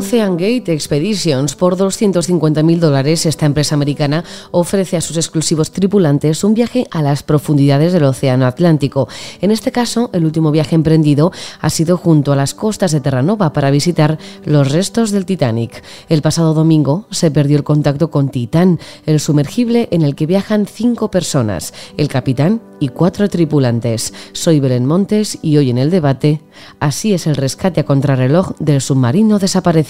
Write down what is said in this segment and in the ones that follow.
Ocean Gate Expeditions, por 250.000 dólares, esta empresa americana ofrece a sus exclusivos tripulantes un viaje a las profundidades del Océano Atlántico. En este caso, el último viaje emprendido ha sido junto a las costas de Terranova para visitar los restos del Titanic. El pasado domingo se perdió el contacto con Titán, el sumergible en el que viajan cinco personas, el capitán y cuatro tripulantes. Soy Belén Montes y hoy en el debate, así es el rescate a contrarreloj del submarino desaparecido.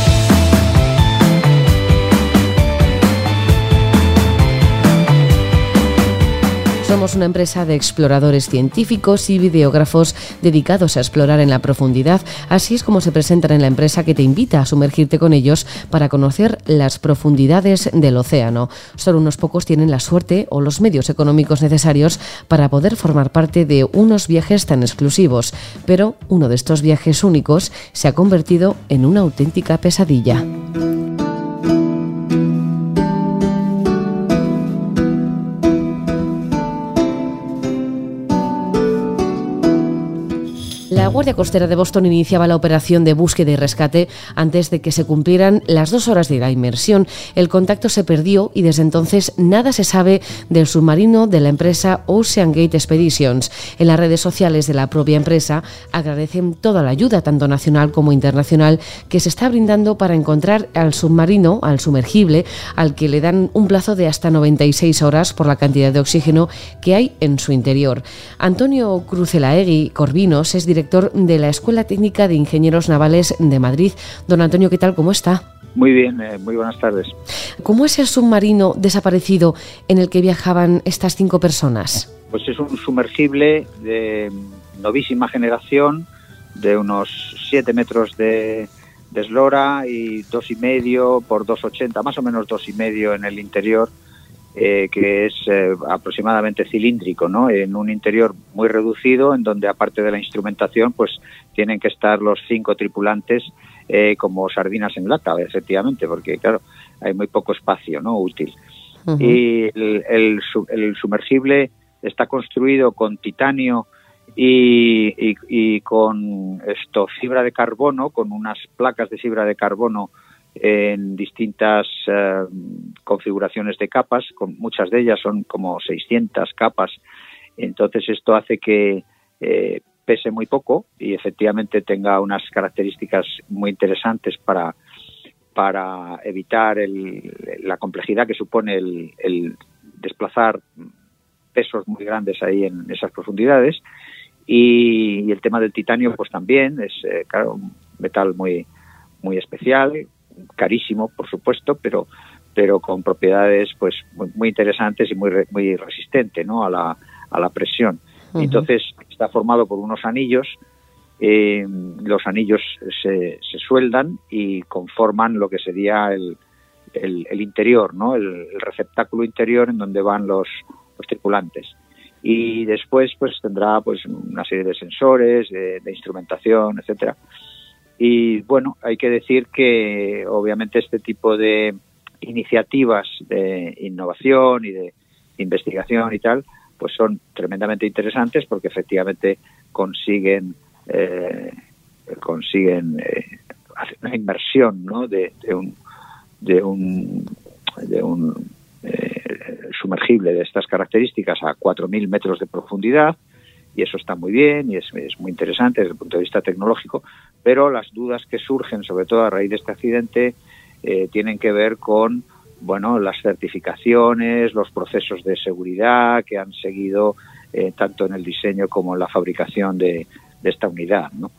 Somos una empresa de exploradores científicos y videógrafos dedicados a explorar en la profundidad. Así es como se presentan en la empresa que te invita a sumergirte con ellos para conocer las profundidades del océano. Solo unos pocos tienen la suerte o los medios económicos necesarios para poder formar parte de unos viajes tan exclusivos. Pero uno de estos viajes únicos se ha convertido en una auténtica pesadilla. Guardia Costera de Boston iniciaba la operación de búsqueda y rescate antes de que se cumplieran las dos horas de la inmersión. El contacto se perdió y desde entonces nada se sabe del submarino de la empresa Ocean Gate Expeditions. En las redes sociales de la propia empresa agradecen toda la ayuda, tanto nacional como internacional, que se está brindando para encontrar al submarino, al sumergible, al que le dan un plazo de hasta 96 horas por la cantidad de oxígeno que hay en su interior. Antonio Cruzelaegui Corvinos es director director de la Escuela Técnica de Ingenieros Navales de Madrid. Don Antonio, ¿qué tal? ¿Cómo está? Muy bien, eh, muy buenas tardes. ¿Cómo es el submarino desaparecido en el que viajaban estas cinco personas? Pues es un sumergible de novísima generación, de unos 7 metros de, de eslora y dos y medio por 2,80, más o menos dos y medio en el interior eh, que es eh, aproximadamente cilíndrico, ¿no? En un interior muy reducido, en donde aparte de la instrumentación, pues tienen que estar los cinco tripulantes eh, como sardinas en lata, efectivamente, porque claro, hay muy poco espacio, ¿no? Útil. Y el, sumergible está construido con titanio y, y, con esto fibra de carbono, con unas placas de fibra de carbono en distintas eh, configuraciones de capas, con muchas de ellas son como 600 capas. Entonces esto hace que eh, pese muy poco y efectivamente tenga unas características muy interesantes para, para evitar la complejidad que supone el, desplazar pesos muy grandes ahí en esas profundidades. Y, el tema del titanio, pues también es, eh, claro, un metal muy, muy especial, carísimo, por supuesto, pero pero con propiedades pues muy, interesantes y muy muy resistente ¿no? a, la, a la presión. Entonces está formado por unos anillos, eh, los anillos se, se, sueldan y conforman lo que sería el, el, interior, ¿no? El, receptáculo interior en donde van los, los tripulantes. Y después pues tendrá pues una serie de sensores, de, de instrumentación, etcétera y bueno, hay que decir que obviamente este tipo de iniciativas de innovación y de investigación y tal, pues son tremendamente interesantes porque efectivamente consiguen eh, consiguen eh, hacer una inversión ¿no? de, un de un de un eh, sumergible de estas características a 4.000 metros de profundidad y eso está muy bien y es, muy interesante desde el punto de vista tecnológico, pero las dudas que surgen, sobre todo a raíz de este accidente, eh, tienen que ver con bueno las certificaciones, los procesos de seguridad que han seguido eh, tanto en el diseño como en la fabricación de, esta unidad. ¿no?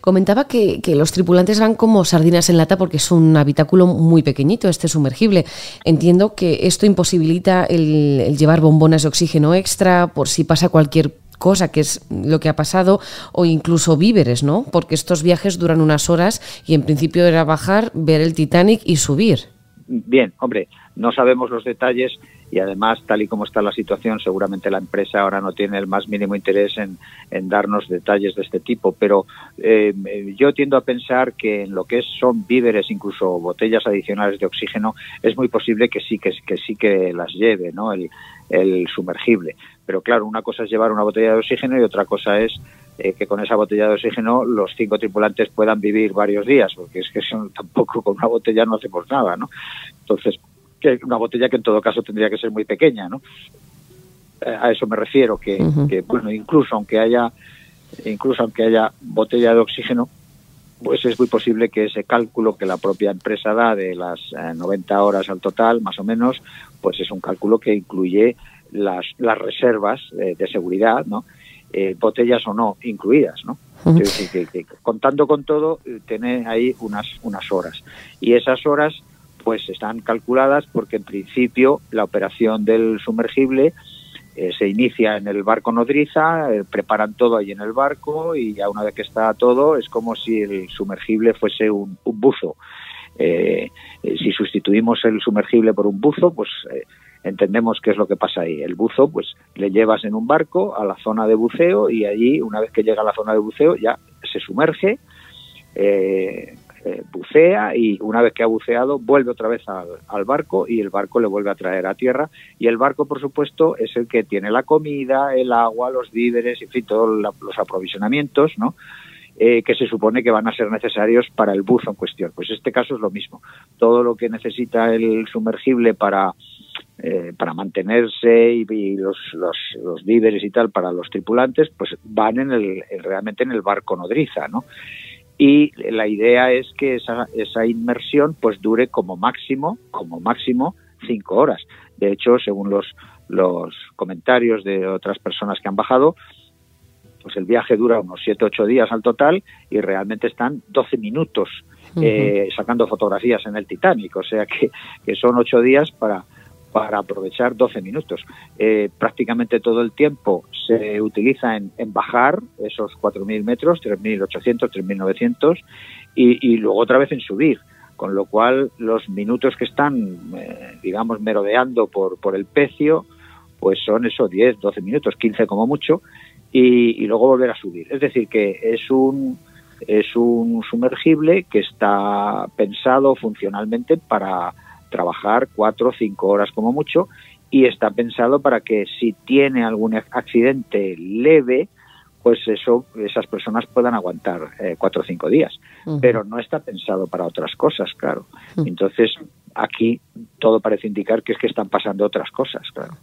Comentaba que, los tripulantes van como sardinas en lata porque es un habitáculo muy pequeñito, este sumergible. Entiendo que esto imposibilita el llevar bombonas de oxígeno extra por si pasa cualquier cosa que es lo que ha pasado, o incluso víveres, ¿no? Porque estos viajes duran unas horas y en principio era bajar, ver el Titanic y subir. Bien, hombre, no sabemos los detalles y además, tal y como está la situación, seguramente la empresa ahora no tiene el más mínimo interés en, darnos detalles de este tipo, pero eh, yo tiendo a pensar que en lo que son víveres, incluso botellas adicionales de oxígeno, es muy posible que sí que, sí que las lleve, ¿no? El sumergible. Pero claro, una cosa es llevar una botella de oxígeno y otra cosa es eh, que con esa botella de oxígeno los cinco tripulantes puedan vivir varios días, porque es que son, tampoco con una botella no hacemos nada, ¿no? Entonces, que una botella que en todo caso tendría que ser muy pequeña, ¿no? Eh, a eso me refiero, que, bueno, incluso aunque haya incluso aunque haya botella de oxígeno, pues es muy posible que ese cálculo que la propia empresa da de las 90 eh, horas al total, más o menos, pues es un cálculo que incluye las, las reservas de seguridad, ¿no? Eh, botellas o no incluidas, ¿no? contando con todo, eh, tiene ahí unas, unas horas. Y esas horas, pues están calculadas porque en principio la operación del sumergible eh, se inicia en el barco nodriza, preparan todo ahí en el barco y ya una vez que está todo es como si el sumergible fuese un, buzo. si sustituimos el sumergible por un buzo, pues entendemos qué es lo que pasa ahí. El buzo, pues le llevas en un barco a la zona de buceo y allí, una vez que llega a la zona de buceo, ya se sumerge, eh, eh, bucea y una vez que ha buceado vuelve otra vez al, barco y el barco le vuelve a traer a tierra y el barco por supuesto es el que tiene la comida, el agua, los víveres, en fin, todos los aprovisionamientos, ¿no? Eh, que se supone que van a ser necesarios para el buzo en cuestión. Pues este caso es lo mismo. Todo lo que necesita el sumergible para eh, para mantenerse y, los, los, víveres y tal para los tripulantes, pues van en el, realmente en el barco nodriza, ¿no? Y la idea es que esa, esa inmersión pues dure como máximo, como máximo cinco horas. De hecho, según los, los comentarios de otras personas que han bajado, pues el viaje dura unos 7-8 días al total y realmente están 12 minutos eh, sacando fotografías en el Titanic, o sea que, que son 8 días para, para aprovechar 12 minutos. Eh, prácticamente todo el tiempo se utiliza en, bajar esos 4.000 metros, 3.800, 3.900, y, y luego otra vez en subir. Con lo cual, los minutos que están, eh, digamos, merodeando por, por el pecio, pues son esos 10, 12 minutos, 15 como mucho, y, y luego volver a subir. Es decir, que es un, es un sumergible que está pensado funcionalmente para trabajar cuatro o cinco horas como mucho y está pensado para que si tiene algún accidente leve, pues eso, esas personas puedan aguantar eh, cuatro o cinco días. Pero no está pensado para otras cosas, claro. Entonces, aquí todo parece indicar que es que están pasando otras cosas, claro.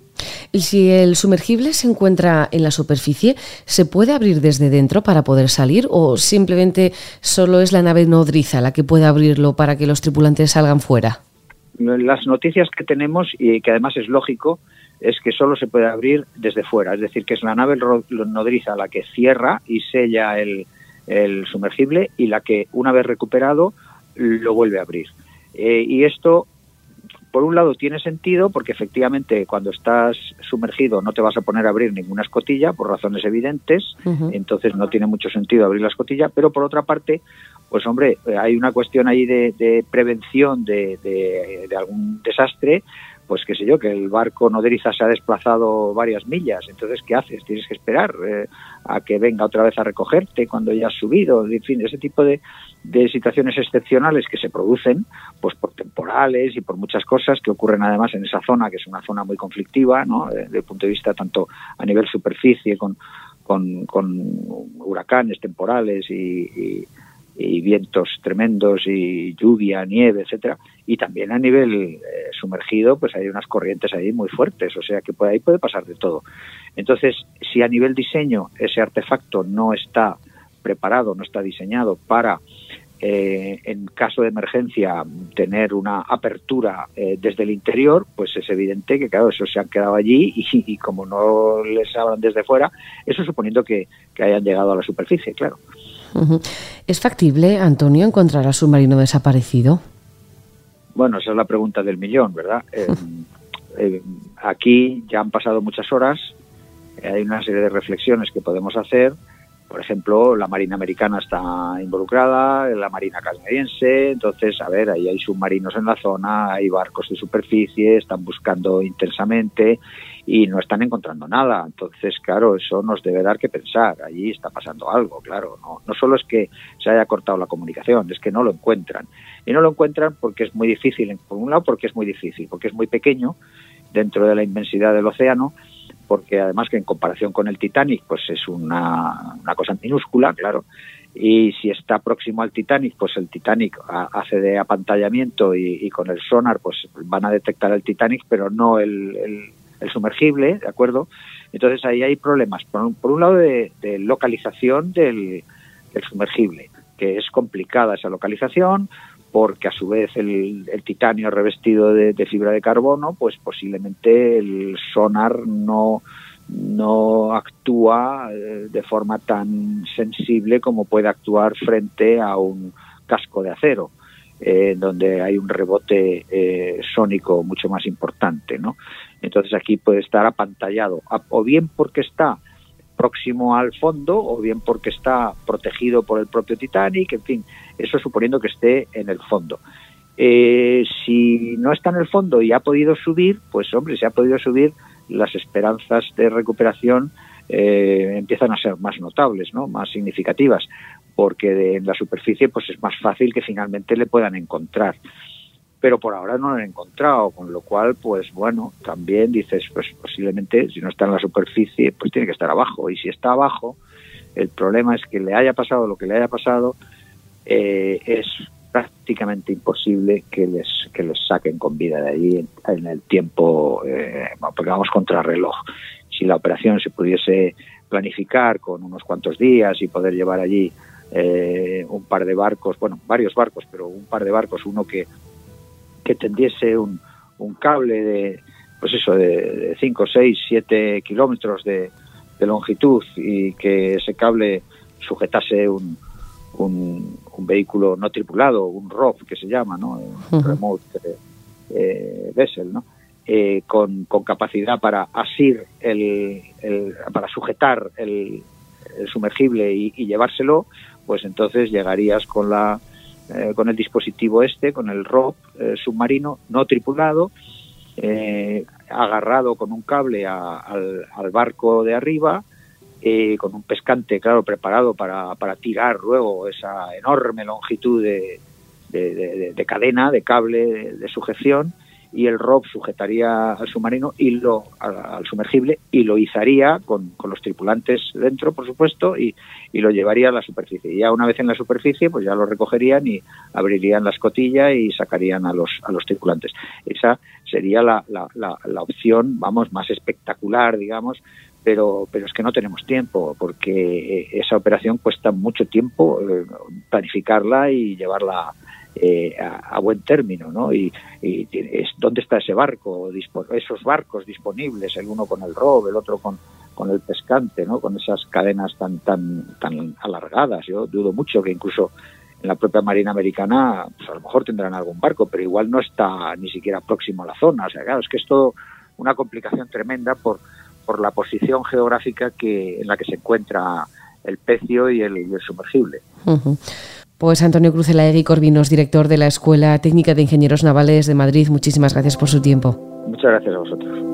Y si el sumergible se encuentra en la superficie, ¿se puede abrir desde dentro para poder salir o simplemente solo es la nave nodriza la que puede abrirlo para que los tripulantes salgan fuera? Las noticias que tenemos, y que además es lógico, es que solo se puede abrir desde fuera, es decir, que es la nave nodriza la que cierra y sella el, sumergible y la que, una vez recuperado, lo vuelve a abrir. Eh, y esto, por un lado, tiene sentido porque efectivamente cuando estás sumergido no te vas a poner a abrir ninguna escotilla por razones evidentes, entonces no tiene mucho sentido abrir la escotilla, pero por otra parte, pues hombre, hay una cuestión ahí de, prevención de, de, algún desastre, pues qué sé yo, que el barco nodriza se ha desplazado varias millas, entonces ¿qué haces? Tienes que esperar eh, a que venga otra vez a recogerte cuando ya has subido, en fin, ese tipo de, situaciones excepcionales que se producen, pues por temporales y por muchas cosas que ocurren además en esa zona, que es una zona muy conflictiva, ¿no? Desde el punto de vista tanto a nivel superficie con, huracanes temporales y vientos tremendos y lluvia, nieve, etcétera, y también a nivel eh, sumergido, pues hay unas corrientes ahí muy fuertes, o sea que puede, ahí puede pasar de todo. Entonces, si a nivel diseño ese artefacto no está preparado, no está diseñado para eh, en caso de emergencia tener una apertura eh, desde el interior, pues es evidente que, claro, esos se han quedado allí y, como no les abran desde fuera, eso suponiendo que hayan llegado a la superficie, claro. ¿Es factible, Antonio, encontrar al submarino desaparecido? Bueno, esa es la pregunta del millón, ¿verdad? Eh, eh, aquí ya han pasado muchas horas, eh, hay una serie de reflexiones que podemos hacer, por ejemplo, la Marina Americana está involucrada, la Marina canadiense, entonces, a ver, ahí hay submarinos en la zona, hay barcos de superficie, están buscando intensamente y no están encontrando nada. Entonces, claro, eso nos debe dar que pensar. Allí está pasando algo, claro. No, no solo es que se haya cortado la comunicación, es que no lo encuentran. Y no lo encuentran porque es muy difícil, por un lado porque es muy difícil, porque es muy pequeño dentro de la inmensidad del océano porque además que en comparación con el Titanic, pues es una, cosa minúscula, claro. Y si está próximo al Titanic, pues el Titanic hace de apantallamiento y, con el sonar, pues van a detectar el Titanic, pero no el, sumergible, ¿de acuerdo? Entonces ahí hay problemas. Por un, por un lado, de, localización del, sumergible, que es complicada esa localización, porque a su vez el, titanio revestido de, fibra de carbono, pues posiblemente el sonar no, no actúa eh, de forma tan sensible como puede actuar frente a un casco de acero, eh, donde hay un rebote eh, sónico mucho más importante, ¿no? Entonces aquí puede estar apantallado, o bien porque está próximo al fondo o bien porque está protegido por el propio Titanic, en fin, eso suponiendo que esté en el fondo. Eh, si no está en el fondo y ha podido subir, pues hombre, si ha podido subir, las esperanzas de recuperación eh, empiezan a ser más notables, ¿no? más significativas, porque en la superficie pues es más fácil que finalmente le puedan encontrar pero por ahora no lo han encontrado, con lo cual, pues bueno, también dices, pues posiblemente si no está en la superficie, pues tiene que estar abajo, y si está abajo, el problema es que le haya pasado lo que le haya pasado, eh, es prácticamente imposible que les, que les saquen con vida de ahí en, el tiempo, eh, porque vamos contra reloj. Si la operación se pudiese planificar con unos cuantos días y poder llevar allí eh, un par de barcos, bueno, varios barcos, pero un par de barcos, uno que que tendiese un, un cable de, pues eso, de 5, 6, 7 kilómetros de, longitud y que ese cable sujetase un, un, vehículo no tripulado, un ROV que se llama, ¿no? Un Remote eh, Vessel, ¿no? Eh, con, con, capacidad para asir, el, el para sujetar el, el sumergible y, y, llevárselo, pues entonces llegarías con la eh, con el dispositivo este, con el ROP eh, submarino no tripulado, eh, agarrado con un cable al, barco de arriba, con un pescante, claro, preparado para, para tirar luego esa enorme longitud de, de, cadena, de cable de, sujeción, y el ROP sujetaría al submarino y lo al, sumergible y lo izaría con, con, los tripulantes dentro, por supuesto, y, y, lo llevaría a la superficie. Y ya una vez en la superficie, pues ya lo recogerían y abrirían la escotilla y sacarían a los, a los tripulantes. Esa sería la, la, la, opción, vamos, más espectacular, digamos, pero, pero es que no tenemos tiempo, porque esa operación cuesta mucho tiempo eh, planificarla y llevarla eh, a, buen término, ¿no? Y, es, dónde está ese barco, esos barcos disponibles, el uno con el rob, el otro con, con el pescante, ¿no? Con esas cadenas tan tan tan alargadas. Yo dudo mucho que incluso en la propia Marina Americana, pues a lo mejor tendrán algún barco, pero igual no está ni siquiera próximo a la zona. O sea, claro, es que es todo una complicación tremenda por, por la posición geográfica que, en la que se encuentra el pecio y el, sumergible. Pues Antonio Cruzelaegui Corvinos, director de la Escuela Técnica de Ingenieros Navales de Madrid, muchísimas gracias por su tiempo. Muchas gracias a vosotros.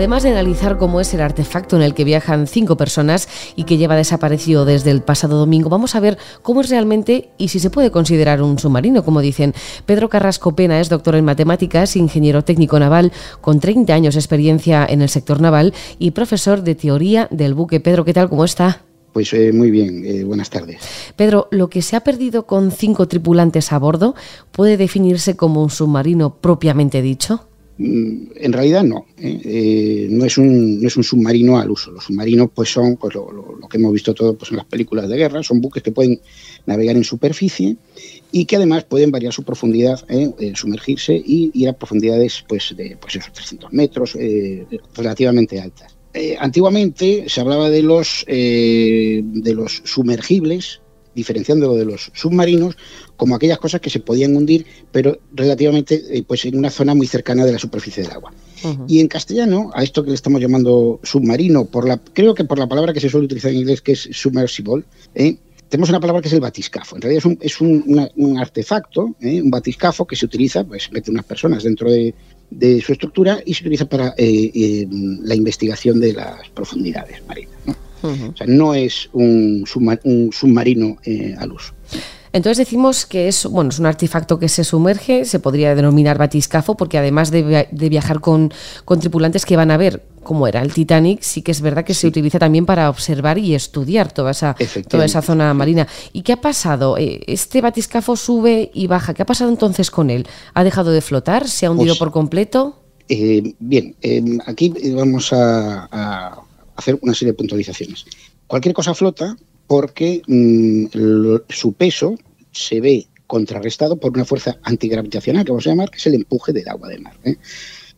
Además de analizar cómo es el artefacto en el que viajan cinco personas y que lleva desaparecido desde el pasado domingo, vamos a ver cómo es realmente y si se puede considerar un submarino, como dicen. Pedro Carrasco Pena es doctor en matemáticas, ingeniero técnico naval con 30 años de experiencia en el sector naval y profesor de teoría del buque. Pedro, ¿qué tal? ¿Cómo está? Pues eh, muy bien, eh, buenas tardes. Pedro, lo que se ha perdido con cinco tripulantes a bordo puede definirse como un submarino propiamente dicho. Mm, en realidad no, ¿eh? Eh, no, es un, no es un submarino al uso. Los submarinos pues son pues, lo, que hemos visto todos pues, en las películas de guerra, son buques que pueden navegar en superficie y que además pueden variar su profundidad, ¿eh? sumergirse y ir a profundidades pues, de pues, esos 300 metros relativamente altas. antiguamente se hablaba de los, de los sumergibles diferenciándolo de los submarinos como aquellas cosas que se podían hundir, pero relativamente eh, pues en una zona muy cercana de la superficie del agua. Y en castellano, a esto que le estamos llamando submarino, por la, creo que por la palabra que se suele utilizar en inglés, que es submersible, ¿eh? tenemos una palabra que es el batiscafo. En realidad es un, artefacto, ¿eh? un batiscafo que se utiliza, pues mete unas personas dentro de, su estructura y se utiliza para la investigación de las profundidades marinas. O sea, no es un, submarino eh, al uso. Entonces decimos que es, bueno, es un artefacto que se sumerge, se podría denominar batiscafo, porque además de, viajar con, tripulantes que van a ver cómo era el Titanic, sí que es verdad que se utiliza también para observar y estudiar toda esa, toda esa zona marina. ¿Y qué ha pasado? Eh, este batiscafo sube y baja. ¿Qué ha pasado entonces con él? ¿Ha dejado de flotar? ¿Se ha hundido pues, por completo? Eh, bien, aquí vamos a hacer una serie de puntualizaciones. Cualquier cosa flota porque mm, su peso se ve contrarrestado por una fuerza antigravitacional, que vamos a llamar, que es el empuje del agua de mar. ¿eh?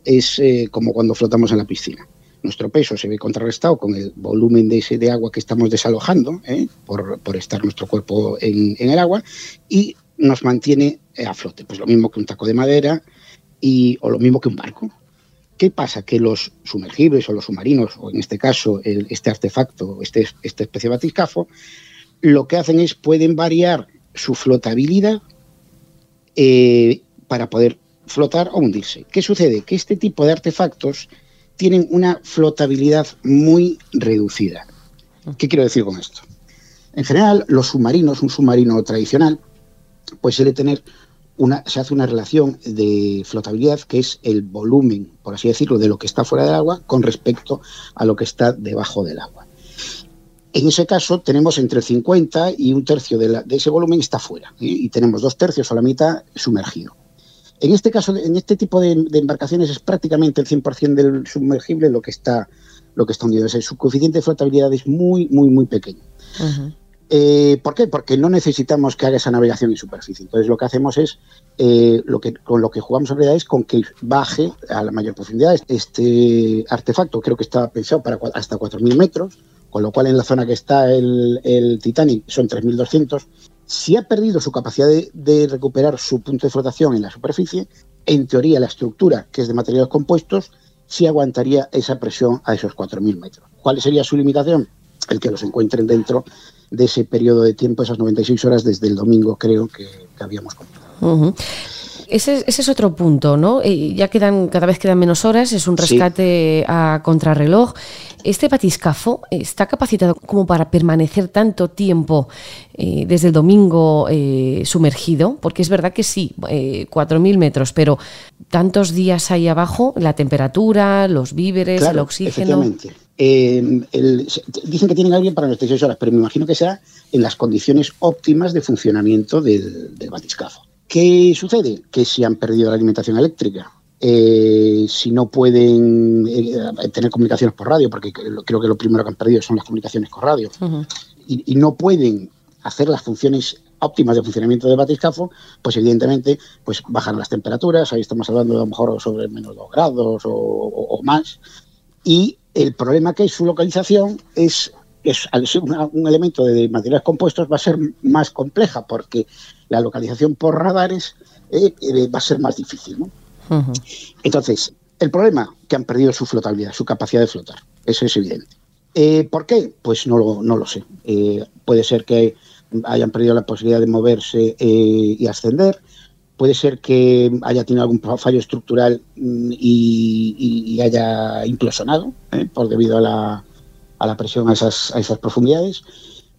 Es eh, como cuando flotamos en la piscina. Nuestro peso se ve contrarrestado con el volumen de ese de agua que estamos desalojando, ¿eh? por, estar nuestro cuerpo en, el agua, y nos mantiene a flote. Pues lo mismo que un taco de madera y, o lo mismo que un barco. ¿Qué pasa? Que los sumergibles o los submarinos, o en este caso este artefacto, este, esta especie de batiscafo, lo que hacen es pueden variar su flotabilidad eh, para poder flotar o hundirse. ¿Qué sucede? Que este tipo de artefactos tienen una flotabilidad muy reducida. ¿Qué quiero decir con esto? En general, los submarinos, un submarino tradicional, pues suele tener se hace una relación de flotabilidad que es el volumen, por así decirlo, de lo que está fuera del agua con respecto a lo que está debajo del agua. En ese caso tenemos entre el 50 y un tercio de, ese volumen está fuera ¿eh? y tenemos dos tercios o la mitad sumergido. En este caso, en este tipo de, embarcaciones es prácticamente el 100% del sumergible lo que está lo que está hundido. su coeficiente de flotabilidad es muy, muy, muy pequeño. Eh, ¿Por qué? Porque no necesitamos que haga esa navegación en superficie. Entonces lo que hacemos es, eh, con lo que jugamos en realidad es con que baje a la mayor profundidad. Este artefacto creo que está pensado para hasta 4.000 metros, con lo cual en la zona que está el, Titanic son 3.200. Si ha perdido su capacidad de, recuperar su punto de flotación en la superficie, en teoría la estructura, que es de materiales compuestos, sí aguantaría esa presión a esos 4.000 metros. ¿Cuál sería su limitación? El que los encuentren dentro de ese periodo de tiempo, esas 96 horas desde el domingo creo que, habíamos contado. Ese, es otro punto, ¿no? Eh, ya quedan, cada vez quedan menos horas, es un rescate a contrarreloj. ¿Este batiscafo está capacitado como para permanecer tanto tiempo eh, desde el domingo eh, sumergido? Porque es verdad que sí, 4.000 metros, pero tantos días ahí abajo, la temperatura, los víveres, el oxígeno. Dicen que tienen alguien para 96 horas, pero me imagino que sea en las condiciones óptimas de funcionamiento del, batiscafo. ¿Qué sucede? Que si han perdido la alimentación eléctrica, eh, si no pueden eh, tener comunicaciones por radio, porque creo que lo primero que han perdido son las comunicaciones por radio, y, no pueden hacer las funciones óptimas de funcionamiento del batiscafo, pues evidentemente pues bajan las temperaturas, ahí estamos hablando de a lo mejor sobre menos 2 grados o, o más, y el problema que es su localización es, es al ser un elemento de materiales compuestos va a ser más compleja porque la localización por radares eh, eh, va a ser más difícil. Entonces, el problema que han perdido su flotabilidad, su capacidad de flotar, eso es evidente. Eh, ¿Por qué? Pues no lo, no lo sé. puede ser que hayan perdido la posibilidad de moverse y ascender, puede ser que haya tenido algún fallo estructural mm, y, haya implosionado ¿eh? por debido a la, a la presión a esas, a esas profundidades.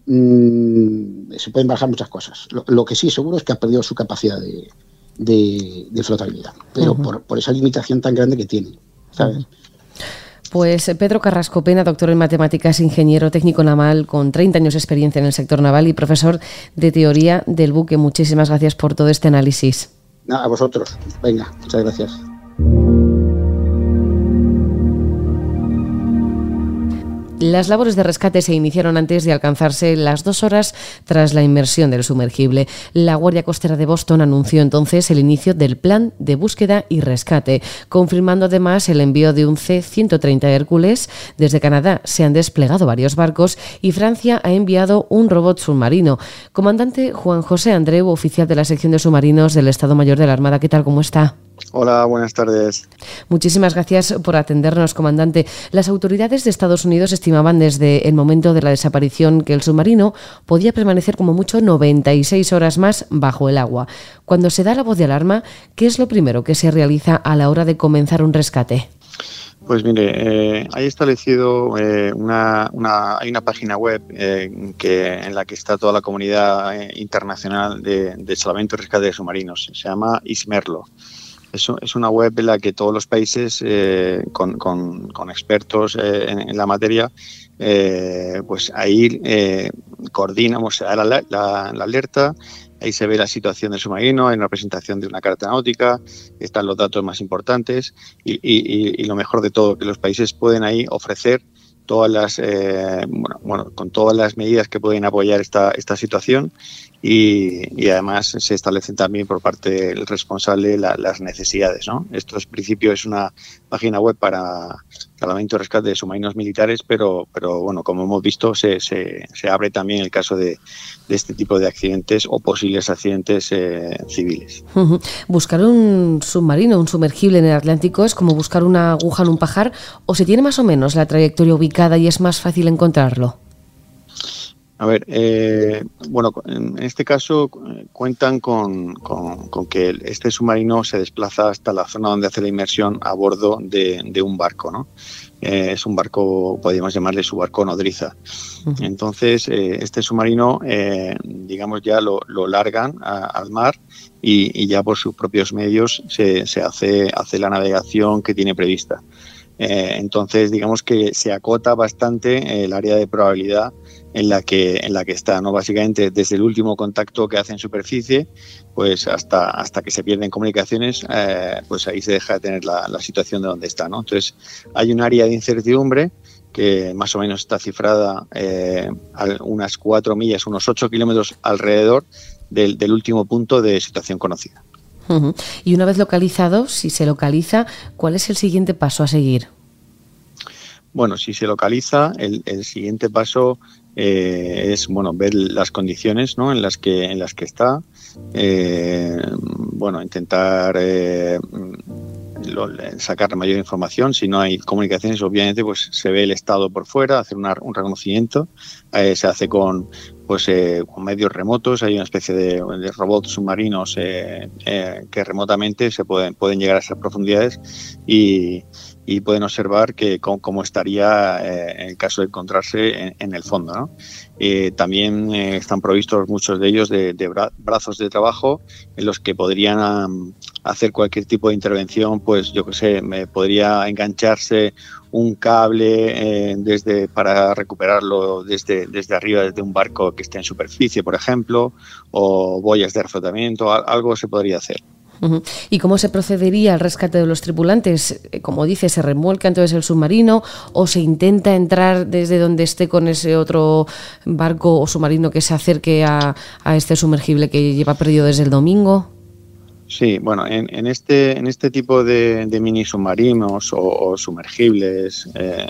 Mm, se pueden bajar muchas cosas. Lo, que sí seguro es que ha perdido su capacidad de, de, flotabilidad, pero por, por, esa limitación tan grande que tiene. ¿sabes? Pues eh, Pedro Carrasco Pena, doctor en matemáticas, ingeniero técnico naval con 30 años de experiencia en el sector naval y profesor de teoría del buque. Muchísimas gracias por todo este análisis. a vosotros. Venga, muchas gracias. Las labores de rescate se iniciaron antes de alcanzarse las dos horas tras la inmersión del sumergible. La Guardia Costera de Boston anunció entonces el inicio del plan de búsqueda y rescate, confirmando además el envío de un C-130 Hércules. Desde Canadá se han desplegado varios barcos y Francia ha enviado un robot submarino. Comandante Juan José Andreu, oficial de la sección de submarinos del Estado Mayor de la Armada, ¿qué tal? ¿Cómo está? Hola, buenas tardes. Muchísimas gracias por atendernos, comandante. Las autoridades de Estados Unidos estimaban desde el momento de la desaparición que el submarino podía permanecer como mucho 96 horas más bajo el agua. Cuando se da la voz de alarma, ¿qué es lo primero que se realiza a la hora de comenzar un rescate? Pues mire, eh, hay establecido eh, una, hay una página web eh, que, en la que está toda la comunidad internacional de, de salvamento y rescate de submarinos. Se llama ISMERLO. Es, una web en la que todos los países con, con, expertos en, la materia, pues ahí coordinamos, se da la, la, alerta Ahí se ve la situación del submarino, hay una presentación de una carta náutica, están los datos más importantes y, lo mejor de todo, que los países pueden ahí ofrecer todas las, eh, bueno, con todas las medidas que pueden apoyar esta situación y, además se establecen también por parte del responsable las necesidades. ¿no? Esto, en principio, es una página web para salvamento y rescate de submarinos militares, pero, pero bueno, como hemos visto, se, se, abre también el caso de, este tipo de accidentes o posibles accidentes eh, civiles. Buscar un submarino, un sumergible en el Atlántico es como buscar una aguja en un pajar o se tiene más o menos la trayectoria ubicada y es más fácil encontrarlo. A ver, eh, bueno, en este caso eh, cuentan con, que este submarino se desplaza hasta la zona donde hace la inmersión a bordo de, un barco, ¿no? Eh, es un barco, podríamos llamarle su barco nodriza. Entonces, este submarino, digamos, ya lo, largan al mar y, ya por sus propios medios se, hace, hace la navegación que tiene prevista. Entonces, digamos que se acota bastante el área de probabilidad en la que, en la que está, ¿no? Básicamente desde el último contacto que hace en superficie, pues hasta, hasta que se pierden comunicaciones, eh, pues ahí se deja de tener la, situación de donde está, ¿no? Entonces hay un área de incertidumbre que más o menos está cifrada eh, a unas cuatro millas, unos ocho kilómetros alrededor del, último punto de situación conocida. Y una vez localizado, si se localiza, ¿cuál es el siguiente paso a seguir? Bueno, si se localiza, el, el siguiente paso eh, es bueno ver las condiciones ¿no? en las que en las que está eh, bueno intentar eh, sacar mayor información. Si no hay comunicaciones obviamente pues se ve el estado por fuera hacer un reconocimiento. Se hace con pues con medios remotos. Hay una especie de, robots submarinos que remotamente se pueden pueden llegar a esas profundidades. Y y pueden observar que cómo, estaría eh, en el caso de encontrarse en, el fondo. ¿no? Eh, también eh, están provistos muchos de ellos de, brazos de trabajo en los que podrían hacer cualquier tipo de intervención, pues yo qué sé, me podría engancharse un cable desde para recuperarlo desde, desde arriba, desde un barco que esté en superficie, por ejemplo, o boyas de reflotamiento, algo se podría hacer. ¿Y cómo se procedería al rescate de los tripulantes? Eh, como dice, ¿se remuelca entonces el submarino o se intenta entrar desde donde esté con ese otro barco o submarino que se acerque a este sumergible que lleva perdido desde el domingo? Sí, bueno, en, este, en este tipo de, mini submarinos o, sumergibles eh,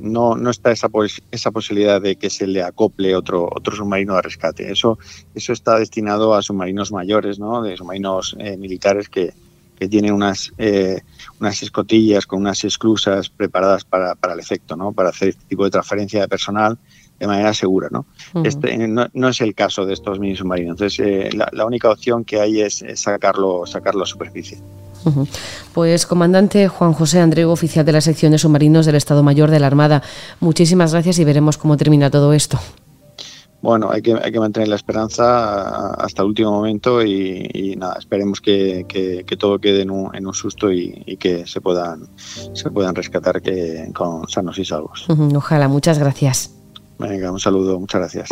no, no está esa, esa posibilidad de que se le acople otro, otro submarino de rescate. Eso, eso está destinado a submarinos mayores, ¿no? de submarinos eh, militares que, que tienen unas, eh, unas escotillas con unas esclusas preparadas para, para el efecto, ¿no? para hacer este tipo de transferencia de personal de manera segura. ¿no? este, no, es el caso de estos mini submarinos. Entonces, eh, la, única opción que hay es, sacarlo, sacarlo a superficie. Pues, comandante Juan José Andrego, oficial de la sección de submarinos del Estado Mayor de la Armada, muchísimas gracias y veremos cómo termina todo esto. Bueno, hay que, hay que mantener la esperanza hasta el último momento y, nada, esperemos que, todo quede en un, en un susto y, que se puedan, se puedan rescatar que, con sanos y salvos. Ojalá, muchas gracias. Venga, un saludo, muchas gracias.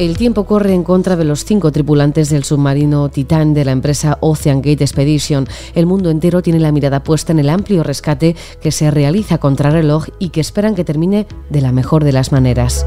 El tiempo corre en contra de los cinco tripulantes del submarino Titán de la empresa Ocean Gate Expedition. El mundo entero tiene la mirada puesta en el amplio rescate que se realiza contra reloj y que esperan que termine de la mejor de las maneras.